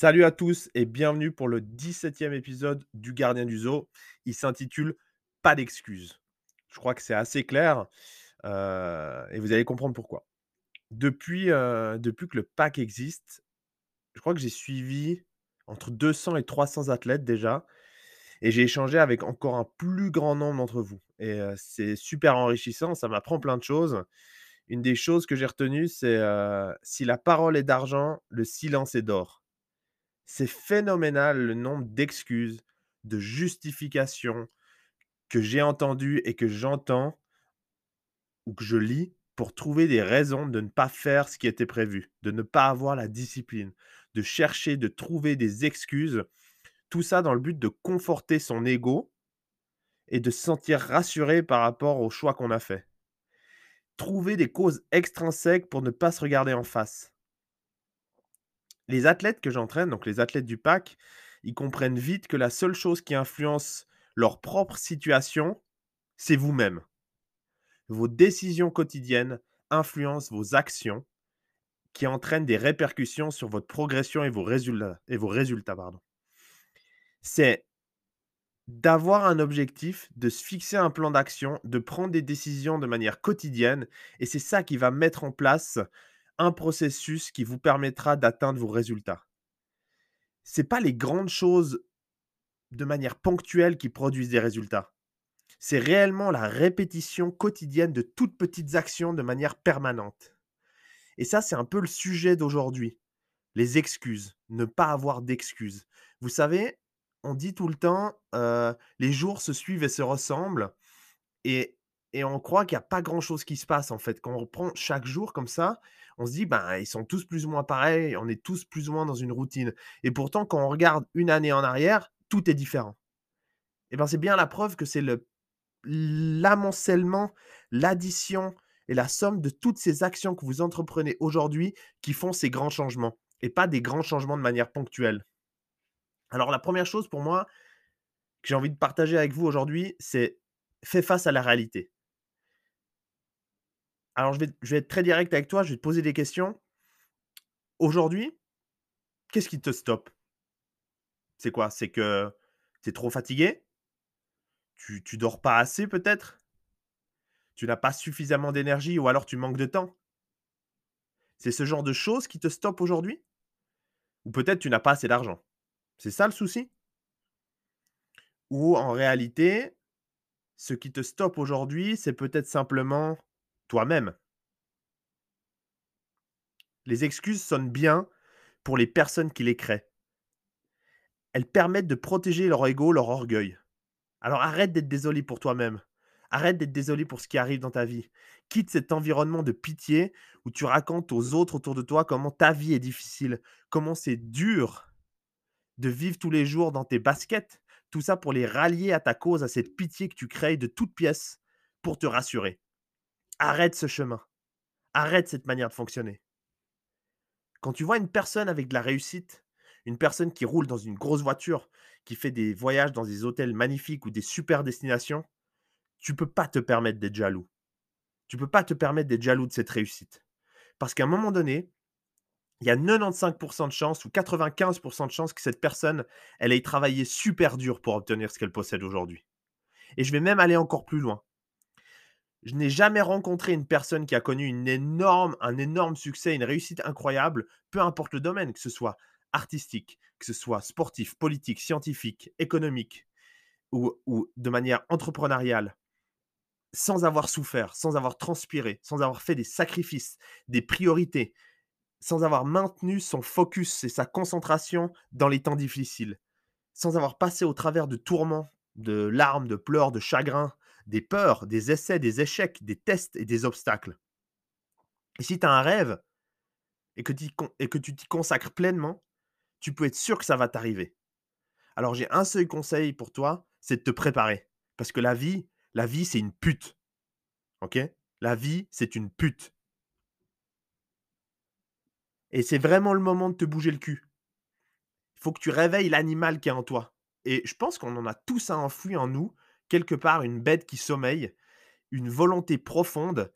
Salut à tous et bienvenue pour le 17e épisode du Gardien du Zoo. Il s'intitule Pas d'excuses. Je crois que c'est assez clair euh, et vous allez comprendre pourquoi. Depuis, euh, que le pack existe, je crois que j'ai suivi entre 200 et 300 athlètes déjà et j'ai échangé avec encore un plus grand nombre d'entre vous. Et euh, c'est super enrichissant, ça m'apprend plein de choses. Une des choses que j'ai retenues, c'est si la parole est d'argent, le silence est d'or. C'est phénoménal le nombre d'excuses, de justifications que j'ai entendues et que j'entends ou que je lis pour trouver des raisons de ne pas faire ce qui était prévu, de ne pas avoir la discipline, de chercher, de trouver des excuses. Tout ça dans le but de conforter son ego et de se sentir rassuré par rapport au choix qu'on a fait. Trouver des causes extrinsèques pour ne pas se regarder en face les athlètes que j'entraîne, donc les athlètes du pack, ils comprennent vite que la seule chose qui influence leur propre situation, c'est vous-même. Vos décisions quotidiennes influencent vos actions qui entraînent des répercussions sur votre progression et vos résultats. Et vos résultats C'est d'avoir un objectif, de se fixer un plan d'action, de prendre des décisions de manière quotidienne. Et c'est ça qui va mettre en place un processus qui vous permettra d'atteindre vos résultats. Ce pas les grandes choses de manière ponctuelle qui produisent des résultats. C'est réellement la répétition quotidienne de toutes petites actions de manière permanente. Et ça, c'est un peu le sujet d'aujourd'hui. Les excuses, ne pas avoir d'excuses. Vous savez, on dit tout le temps, euh, les jours se suivent et se ressemblent. Et et on croit qu'il n'y a pas grand-chose qui se passe, en fait. Quand on reprend chaque jour comme ça, on se dit: «Ben, ils sont tous plus ou moins pareils, on est tous plus ou moins dans une routine» et pourtant, quand on regarde une année en arrière, tout est différent. Et ben, c'est bien la preuve que c'est le l'amoncellement, l'addition et la somme de toutes ces actions que vous entreprenez aujourd'hui qui font ces grands changements et pas des grands changements de manière ponctuelle. Alors la première chose pour moi que j'ai envie de partager avec vous aujourd'hui, c'est fais face à la réalité. Alors, je vais, être très direct avec toi, je vais te poser des questions. Aujourd'hui, qu'est-ce qui te stoppe? C'est quoi? C'est que tu es trop fatigué? Tu, tu dors pas assez peut-être? Tu n'as pas suffisamment d'énergie ou alors tu manques de temps? C'est ce genre de choses qui te stoppent aujourd'hui? Ou peut-être tu n'as pas assez d'argent? C'est ça le souci? Ou en réalité, ce qui te stoppe aujourd'hui, c'est peut-être simplement toi-même. Les excuses sonnent bien pour les personnes qui les créent. Elles permettent de protéger leur ego, leur orgueil. Alors arrête d'être désolé pour toi-même. Arrête d'être désolé pour ce qui arrive dans ta vie. Quitte cet environnement de pitié où tu racontes aux autres autour de toi comment ta vie est difficile, comment c'est dur de vivre tous les jours dans tes baskets. Tout ça pour les rallier à ta cause, à cette pitié que tu crées de toutes pièces pour te rassurer. Arrête ce chemin. Arrête cette manière de fonctionner. Quand tu vois une personne avec de la réussite, une personne qui roule dans une grosse voiture, qui fait des voyages dans des hôtels magnifiques ou des super destinations, tu peux pas te permettre d'être jaloux. Tu peux pas te permettre d'être jaloux de cette réussite. Parce qu'à un moment donné, il y a 95% de chances ou 95% de chances que cette personne, elle ait travaillé super dur pour obtenir ce qu'elle possède aujourd'hui. Et je vais même aller encore plus loin. Je n'ai jamais rencontré une personne qui a connu énorme, un énorme succès, une réussite incroyable, peu importe le domaine, que ce soit artistique, que ce soit sportif, politique, scientifique, économique ou, ou de manière entrepreneuriale, sans avoir souffert, sans avoir transpiré, sans avoir fait des sacrifices, des priorités, sans avoir maintenu son focus et sa concentration dans les temps difficiles, sans avoir passé au travers de tourments, de larmes, de pleurs, de chagrins, des peurs, des essais, des échecs, des tests et des obstacles. Et si tu as un rêve et que, tu t'y consacres pleinement, tu peux être sûr que ça va t'arriver. Alors j'ai un seul conseil pour toi, c'est de te préparer. Parce que la vie, la vie, c'est une pute. OK? La vie, c'est une pute. Et c'est vraiment le moment de te bouger le cul. Il faut que tu réveilles l'animal qui est en toi. Et je pense qu'on en a tous un enfoui en nous, quelque part une bête qui sommeille, une volonté profonde,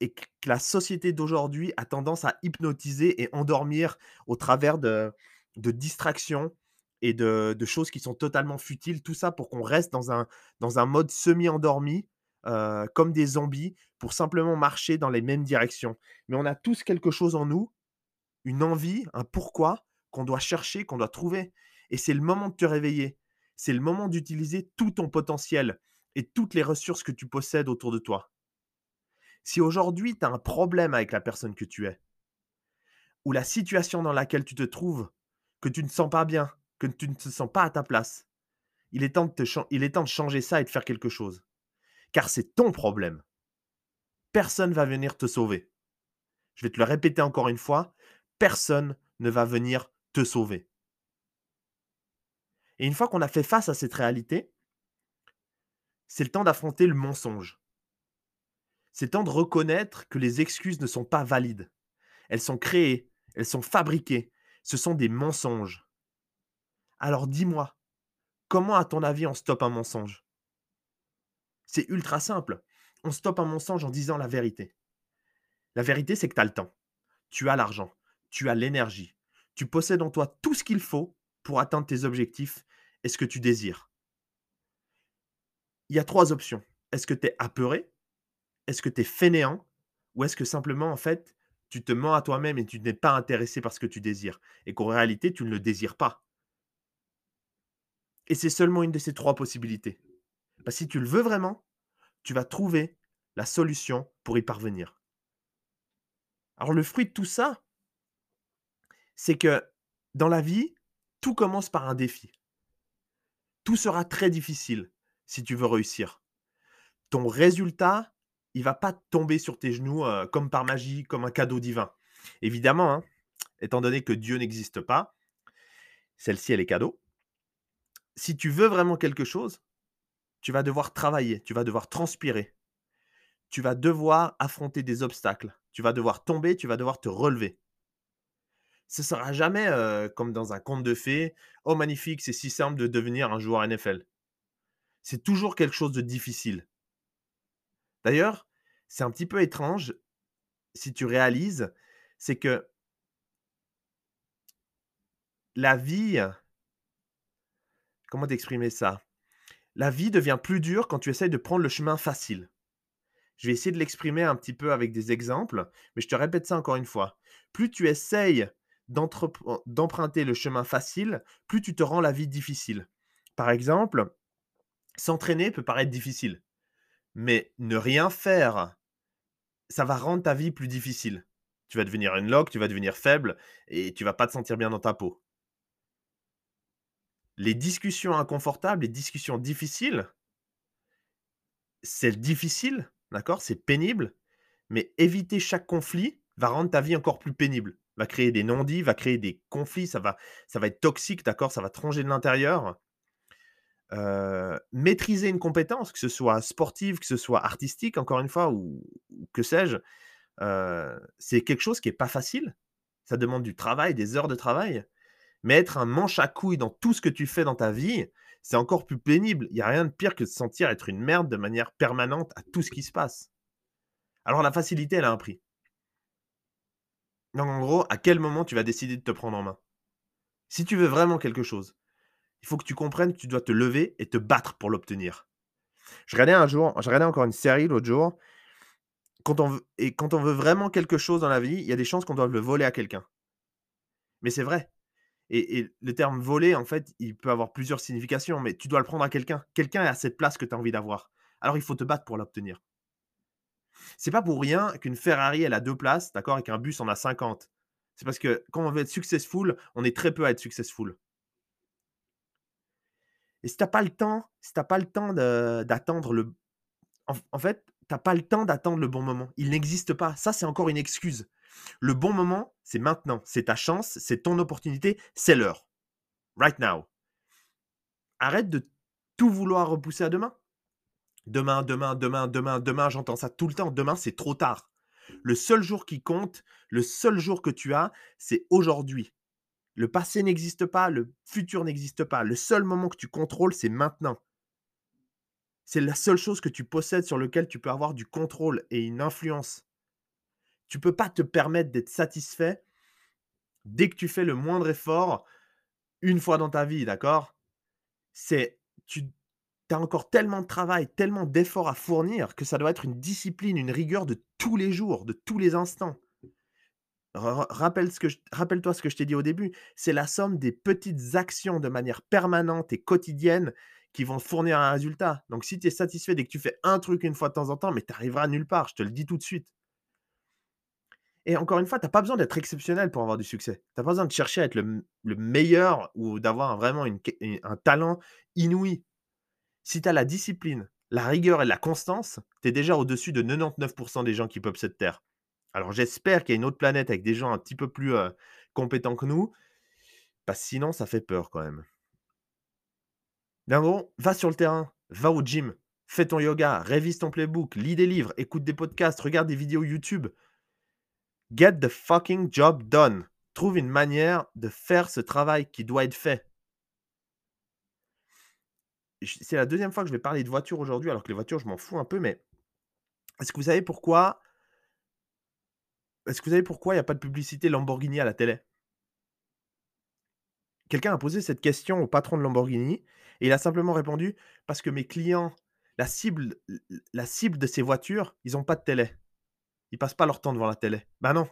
et que la société d'aujourd'hui a tendance à hypnotiser et endormir au travers de, de distractions et de, de choses qui sont totalement futiles. Tout ça pour qu'on reste dans un, dans un mode semi-endormi, euh, comme des zombies, pour simplement marcher dans les mêmes directions. Mais on a tous quelque chose en nous, une envie, un pourquoi qu'on doit chercher, qu'on doit trouver. Et c'est le moment de te réveiller. C'est le moment d'utiliser tout ton potentiel et toutes les ressources que tu possèdes autour de toi. Si aujourd'hui tu as un problème avec la personne que tu es, ou la situation dans laquelle tu te trouves, que tu ne sens pas bien, que tu ne te sens pas à ta place, il est temps de, te il est temps de changer ça et de faire quelque chose. Car c'est ton problème. Personne va venir te sauver. Je vais te le répéter encore une fois, personne ne va venir te sauver. Et une fois qu'on a fait face à cette réalité, c'est le temps d'affronter le mensonge. C'est le temps de reconnaître que les excuses ne sont pas valides. Elles sont créées, elles sont fabriquées, ce sont des mensonges. Alors dis-moi, comment à ton avis on stoppe un mensonge? C'est ultra simple. On stoppe un mensonge en disant la vérité. La vérité, c'est que tu as le temps, tu as l'argent, tu as l'énergie, tu possèdes en toi tout ce qu'il faut pour atteindre tes objectifs et ce que tu désires il y a trois options. Est-ce que tu es apeuré? Est-ce que tu es fainéant? Ou est-ce que simplement, en fait, tu te mens à toi-même et tu n'es pas intéressé par ce que tu désires et qu'en réalité, tu ne le désires pas? Et c'est seulement une de ces trois possibilités. Que si tu le veux vraiment, tu vas trouver la solution pour y parvenir. Alors le fruit de tout ça, c'est que dans la vie, tout commence par un défi. Tout sera très difficile si tu veux réussir. Ton résultat, il va pas tomber sur tes genoux comme par magie, comme un cadeau divin. Évidemment, hein, étant donné que Dieu n'existe pas, celle-ci, elle est cadeau. Si tu veux vraiment quelque chose, tu vas devoir travailler, tu vas devoir transpirer, tu vas devoir affronter des obstacles, tu vas devoir tomber, tu vas devoir te relever. Ce sera jamais comme dans un conte de fées. Oh magnifique, c'est si simple de devenir un joueur NFL c'est toujours quelque chose de difficile. D'ailleurs, c'est un petit peu étrange si tu réalises, c'est que la vie, comment t'exprimer ça? La vie devient plus dure quand tu essayes de prendre le chemin facile. Je vais essayer de l'exprimer un petit peu avec des exemples, mais je te répète ça encore une fois. Plus tu essayes d'emprunter le chemin facile, plus tu te rends la vie difficile. Par exemple, S'entraîner peut paraître difficile, mais ne rien faire, ça va rendre ta vie plus difficile. Tu vas devenir une loque, tu vas devenir faible et tu vas pas te sentir bien dans ta peau. Les discussions inconfortables, les discussions difficiles, c'est difficile, d'accord C'est pénible, mais éviter chaque conflit va rendre ta vie encore plus pénible, va créer des non-dits, va créer des conflits, ça va, ça va être toxique, d'accord Ça va te ranger de l'intérieur maîtriser une compétence, que ce soit sportive, que ce soit artistique, encore une fois, ou, que sais-je, c'est quelque chose qui n'est pas facile. Ça demande du travail, des heures de travail. Mais être un manche à couilles dans tout ce que tu fais dans ta vie, c'est encore plus pénible. Il n'y a rien de pire que de se sentir être une merde de manière permanente à tout ce qui se passe. Alors la facilité, elle a un prix. Donc en gros, à quel moment tu vas décider de te prendre en main? Si tu veux vraiment quelque chose, il faut que tu comprennes que tu dois te lever et te battre pour l'obtenir. Je regardais un jour, je regardais encore une série l'autre jour. Quand on veut, et quand on veut vraiment quelque chose dans la vie, il y a des chances qu'on doive le voler à quelqu'un. Mais c'est vrai. Et, le terme voler, en fait, il peut avoir plusieurs significations, mais tu dois le prendre à quelqu'un. Quelqu'un est à cette place que tu as envie d'avoir. Alors il faut te battre pour l'obtenir. C'est pas pour rien qu'une Ferrari, elle a deux places, d'accord, et qu'un bus en a 50. C'est parce que quand on veut être successful, on est très peu à être successful. Et si tu pas le temps, si tu pas le temps d'attendre le. En, fait, tu pas le temps d'attendre le bon moment. Il n'existe pas. Ça, c'est encore une excuse. Le bon moment, c'est maintenant. C'est ta chance, c'est ton opportunité, c'est l'heure. Right now. Arrête de tout vouloir repousser à demain. Demain, demain, demain, demain, demain, j'entends ça tout le temps. Demain, c'est trop tard. Le seul jour qui compte, le seul jour que tu as, c'est aujourd'hui. Le passé n'existe pas, le futur n'existe pas. Le seul moment que tu contrôles, c'est maintenant. C'est la seule chose que tu possèdes sur lequel tu peux avoir du contrôle et une influence. Tu ne peux pas te permettre d'être satisfait dès que tu fais le moindre effort une fois dans ta vie, d'accord? C'est tu as encore tellement de travail, tellement d'efforts à fournir que ça doit être une discipline, une rigueur de tous les jours, de tous les instants. Rappelle-toi ce que je t'ai dit au début, c'est la somme des petites actions de manière permanente et quotidienne qui vont fournir un résultat. Donc si tu es satisfait dès que tu fais un truc une fois de temps en temps, mais tu arriveras nulle part, je te le dis tout de suite. Et encore une fois, tu as pas besoin d'être exceptionnel pour avoir du succès. Tu as pas besoin de chercher à être le meilleur ou d'avoir vraiment un talent inouï. Si tu as la discipline, la rigueur et la constance, tu es déjà au-dessus de 99% des gens qui peuplent cette terre. Alors j'espère qu'il y a une autre planète avec des gens un petit peu plus, compétents que nous, parce que sinon ça fait peur quand même. Gros, va sur le terrain, va au gym, fais ton yoga, révise ton playbook, lis des livres, écoute des podcasts, regarde des vidéos YouTube. Get the fucking job done. Trouve une manière de faire ce travail qui doit être fait. C'est la 2e fois que je vais parler de voiture aujourd'hui, alors que les voitures, je m'en fous un peu, mais est-ce que vous savez pourquoi est-ce que vous savez pourquoi il y a pas de publicité Lamborghini à la télé? Quelqu'un a posé cette question au patron de Lamborghini et il a simplement répondu: «Parce que mes clients, la cible la cible de ces voitures, ils ont pas de télé. Ils passent pas leur temps devant la télé». Bah non,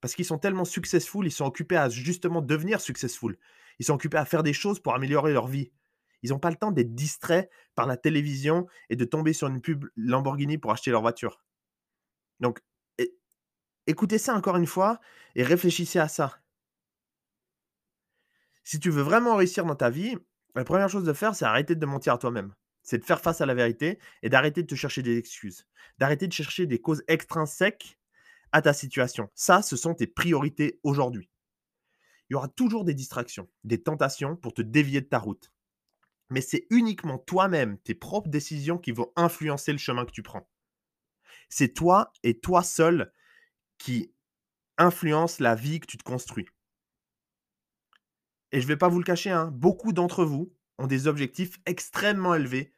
parce qu'ils sont tellement successful, ils sont occupés à justement devenir successful. Ils sont occupés à faire des choses pour améliorer leur vie. Ils ont pas le temps d'être distraits par la télévision et de tomber sur une pub Lamborghini pour acheter leur voiture. Donc écoutez ça encore une fois et réfléchissez à ça. Si tu veux vraiment réussir dans ta vie, la 1re chose de faire, c'est arrêter de mentir à toi-même. C'est de faire face à la vérité et d'arrêter de te chercher des excuses. D'arrêter de chercher des causes extrinsèques à ta situation. Ça, ce sont tes priorités aujourd'hui. Il y aura toujours des distractions, des tentations pour te dévier de ta route. Mais c'est uniquement toi-même, tes propres décisions qui vont influencer le chemin que tu prends. C'est toi et toi seul qui influence la vie que tu te construis. Et je vais pas vous le cacher, hein, beaucoup d'entre vous ont des objectifs extrêmement élevés.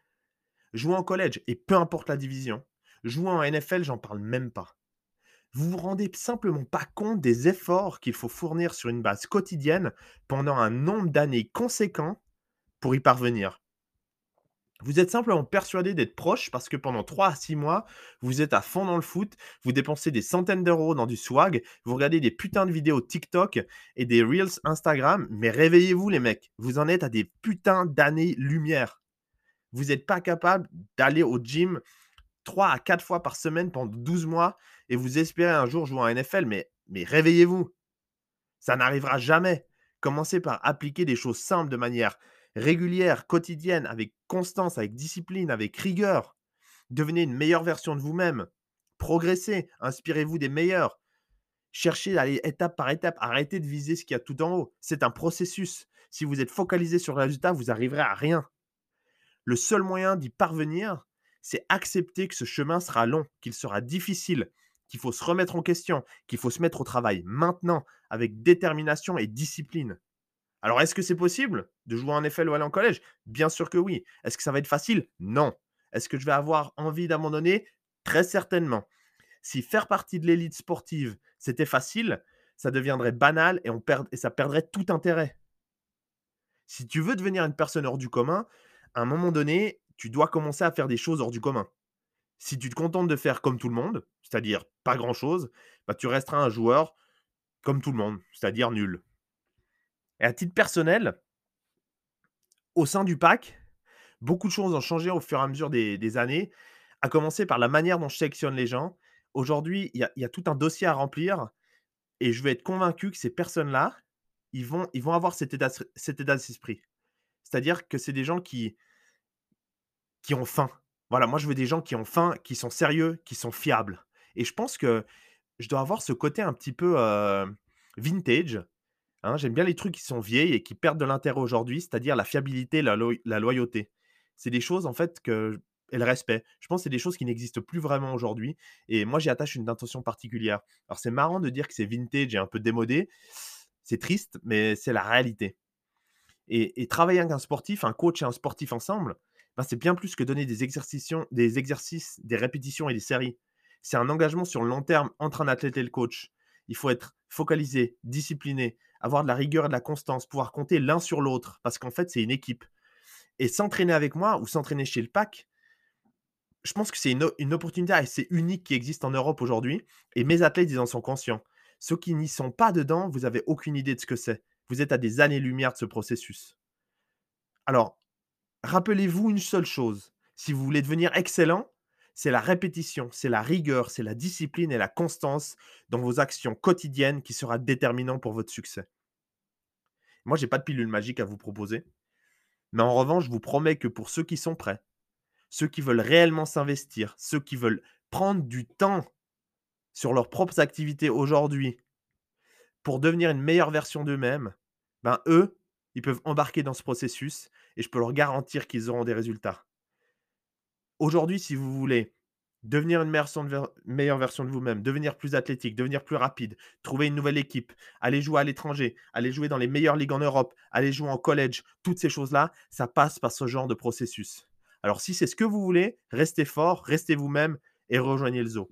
Jouer en college et peu importe la division, jouer en NFL, j'en parle même pas. Vous vous rendez simplement pas compte des efforts qu'il faut fournir sur une base quotidienne pendant un nombre d'années conséquent pour y parvenir. Vous êtes simplement persuadé d'être proche parce que pendant 3 à 6 mois, vous êtes à fond dans le foot, vous dépensez des centaines d'euros dans du swag, vous regardez des putains de vidéos TikTok et des reels Instagram, mais réveillez-vous les mecs, vous en êtes à des putains d'années-lumière. Vous êtes pas capable d'aller au gym 3 à 4 fois par semaine pendant 12 mois et vous espérez un jour jouer en NFL, mais mais réveillez-vous. Ça n'arrivera jamais. Commencez par appliquer des choses simples de manière régulière, quotidienne, avec constance, avec discipline, avec rigueur. Devenez une meilleure version de vous-même. Progressez, inspirez-vous des meilleurs. Cherchez à aller étape par étape, arrêtez de viser ce qu'il y a tout en haut. C'est un processus. Si vous êtes focalisé sur le résultat, vous arriverez à rien. Le seul moyen d'y parvenir, c'est accepter que ce chemin sera long, qu'il sera difficile, qu'il faut se remettre en question, qu'il faut se mettre au travail maintenant avec détermination et discipline. Alors est-ce que c'est possible de jouer en NFL ou aller en collège? Bien sûr que oui. Est-ce que ça va être facile? Non. Est-ce que je vais avoir envie d'abandonner? Très certainement. Si faire partie de l'élite sportive, c'était facile, ça deviendrait banal et ça perdrait tout intérêt. Si tu veux devenir une personne hors du commun, à un moment donné, tu dois commencer à faire des choses hors du commun. Si tu te contentes de faire comme tout le monde, c'est-à-dire pas grand-chose, bah, tu resteras un joueur comme tout le monde, c'est-à-dire nul. Et à titre personnel au sein du pack, beaucoup de choses ont changé au fur et à mesure des années, à commencer par la manière dont je sélectionne les gens. Aujourd'hui, il y a tout un dossier à remplir et je vais être convaincu que ces personnes-là, ils vont ils vont avoir cet état cet état d'esprit. C'est-à-dire que c'est des gens qui qui ont faim. Voilà, moi je veux des gens qui ont faim, qui sont sérieux, qui sont fiables et je pense que je dois avoir ce côté un petit peu, heu, vintage, hein. J'aime bien les trucs qui sont vieilles et qui perdent de l'intérêt aujourd'hui, c'est-à-dire la fiabilité, la loy la loyauté. C'est des choses en fait que et le respect. Je pense que c'est des choses qui n'existent plus vraiment aujourd'hui et moi j'y attache une intention particulière. Alors c'est marrant de dire que c'est vintage et un peu démodé. C'est triste, mais c'est la réalité et travailler avec un sportif, un coach et un sportif ensemble, bah, c'est bien plus que donner des exercices, des répétitions et des séries. C'est un engagement sur le long terme entre un athlète et le coach. Il faut être focalisé, discipliné, avoir de la rigueur et de la constance, pouvoir compter l'un sur l'autre, parce qu'en fait, c'est une équipe. Et s'entraîner avec moi ou s'entraîner chez le PAC, je pense que c'est une, une opportunité assez unique qui existe en Europe aujourd'hui. Et mes athlètes, ils en sont conscients. Ceux qui n'y sont pas dedans, vous avez aucune idée de ce que c'est. Vous êtes à des années-lumière de ce processus. Alors, rappelez-vous une seule chose. Si vous voulez devenir excellent, c'est la répétition, c'est la rigueur, c'est la discipline et la constance dans vos actions quotidiennes qui sera déterminant pour votre succès. Moi, je n'ai pas de pilule magique à vous proposer. Mais en revanche, je vous promets que pour ceux qui sont prêts, ceux qui veulent réellement s'investir, ceux qui veulent prendre du temps sur leurs propres activités aujourd'hui pour devenir une meilleure version d'eux-mêmes, ben eux, ils peuvent embarquer dans ce processus et je peux leur garantir qu'ils auront des résultats. Aujourd'hui, si vous voulez devenir une meilleure version de vous-même, devenir plus athlétique, devenir plus rapide, trouver une nouvelle équipe, aller jouer à l'étranger, aller jouer dans les meilleures ligues en Europe, aller jouer en collège, toutes ces choses-là, ça passe par ce genre de processus. Alors si c'est ce que vous voulez, restez fort, restez vous-même et rejoignez le zoo.